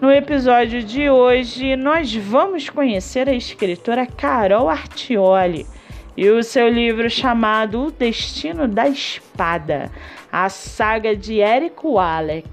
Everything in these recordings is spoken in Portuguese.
no episódio de hoje, nós vamos conhecer a escritora Carol Artioli e o seu livro chamado O Destino da Espada, a saga de Érico Alec.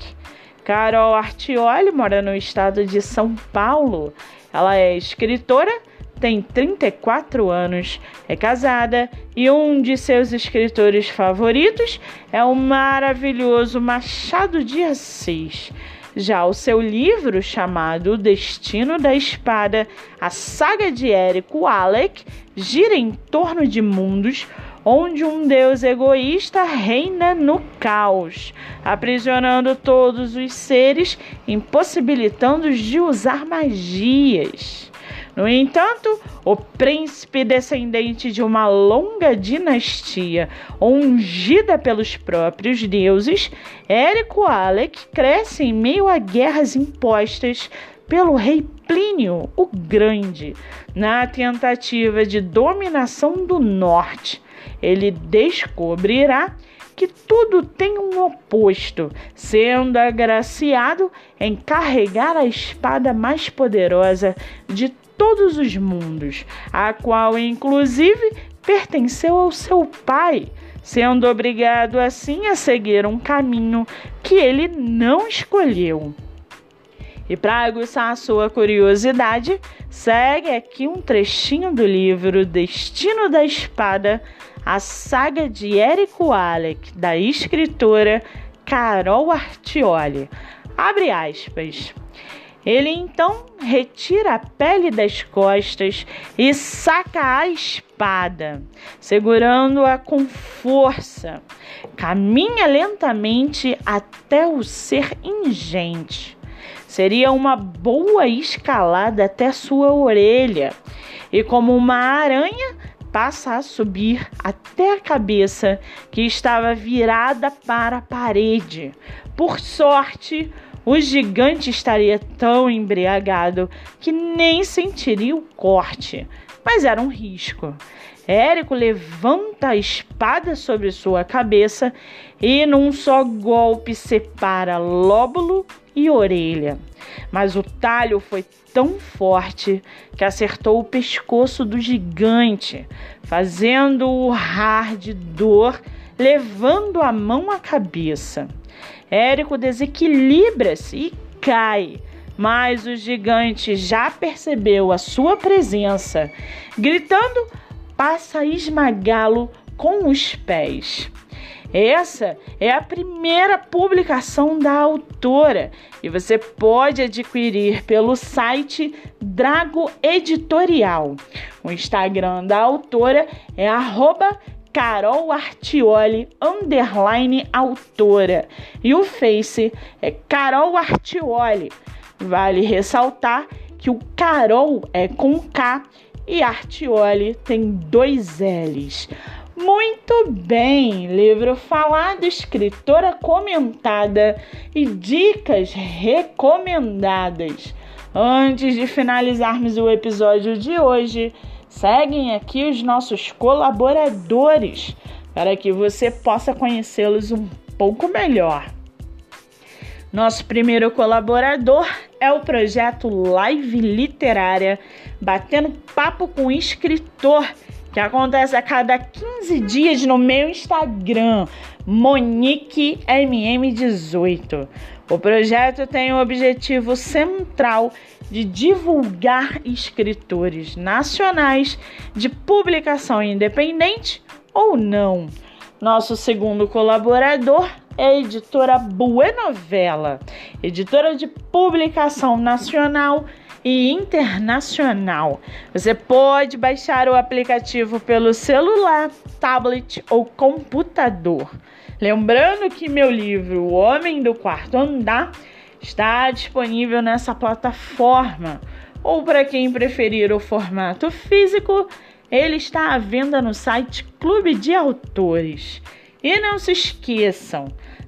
Carol Artioli mora no estado de São Paulo. Ela é escritora, tem 34 anos, é casada e um de seus escritores favoritos é o maravilhoso Machado de Assis. Já o seu livro, chamado O Destino da Espada, a saga de Érico Alec, gira em torno de mundos onde um deus egoísta reina no caos, aprisionando todos os seres, impossibilitando-os de usar magias. No entanto, o príncipe descendente de uma longa dinastia, ungida pelos próprios deuses, Érico Alec cresce em meio a guerras impostas pelo rei Plínio o Grande, na tentativa de dominação do norte. Ele descobrirá que tudo tem um oposto, sendo agraciado em carregar a espada mais poderosa de todos os mundos, a qual inclusive pertenceu ao seu pai, sendo obrigado assim a seguir um caminho que ele não escolheu. E para aguçar a sua curiosidade, segue aqui um trechinho do livro Destino da Espada, a saga de Érico Alec, da escritora Carol Artioli. Abre aspas. Ele então retira a pele das costas e saca a espada, segurando-a com força. Caminha lentamente até o ser ingente. Seria uma boa escalada até sua orelha, e como uma aranha, passa a subir até a cabeça que estava virada para a parede. Por sorte, o gigante estaria tão embriagado que nem sentiria o corte, mas era um risco. Érico levanta a espada sobre sua cabeça e, num só golpe, separa lóbulo e orelha. Mas o talho foi tão forte que acertou o pescoço do gigante, fazendo-o rar de dor, levando a mão à cabeça. Érico desequilibra-se e cai, mas o gigante já percebeu a sua presença, gritando, passa a esmagá-lo com os pés. Essa é a primeira publicação da autora e você pode adquirir pelo site Drago Editorial. O Instagram da autora é arroba Carol Artioli, underline autora. E o Face é Carol Artioli. Vale ressaltar que o Carol é com K e Artioli tem dois L's. Muito bem, livro falado, escritora comentada e dicas recomendadas. Antes de finalizarmos o episódio de hoje, Seguem aqui os nossos colaboradores para que você possa conhecê-los um pouco melhor. Nosso primeiro colaborador é o projeto Live Literária, batendo papo com escritor que acontece a cada 15 dias no meu Instagram, MoniqueMM18. O projeto tem o objetivo central de divulgar escritores nacionais de publicação independente ou não. Nosso segundo colaborador é a editora Buenovela, editora de publicação nacional e internacional. Você pode baixar o aplicativo pelo celular, tablet ou computador. Lembrando que meu livro O Homem do Quarto Andar está disponível nessa plataforma. Ou para quem preferir o formato físico, ele está à venda no site Clube de Autores. E não se esqueçam,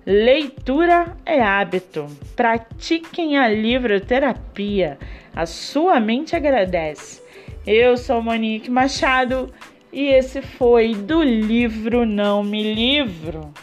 leitura é hábito. Pratiquem a livroterapia. A sua mente agradece. Eu sou Monique Machado e esse foi do livro Não Me Livro.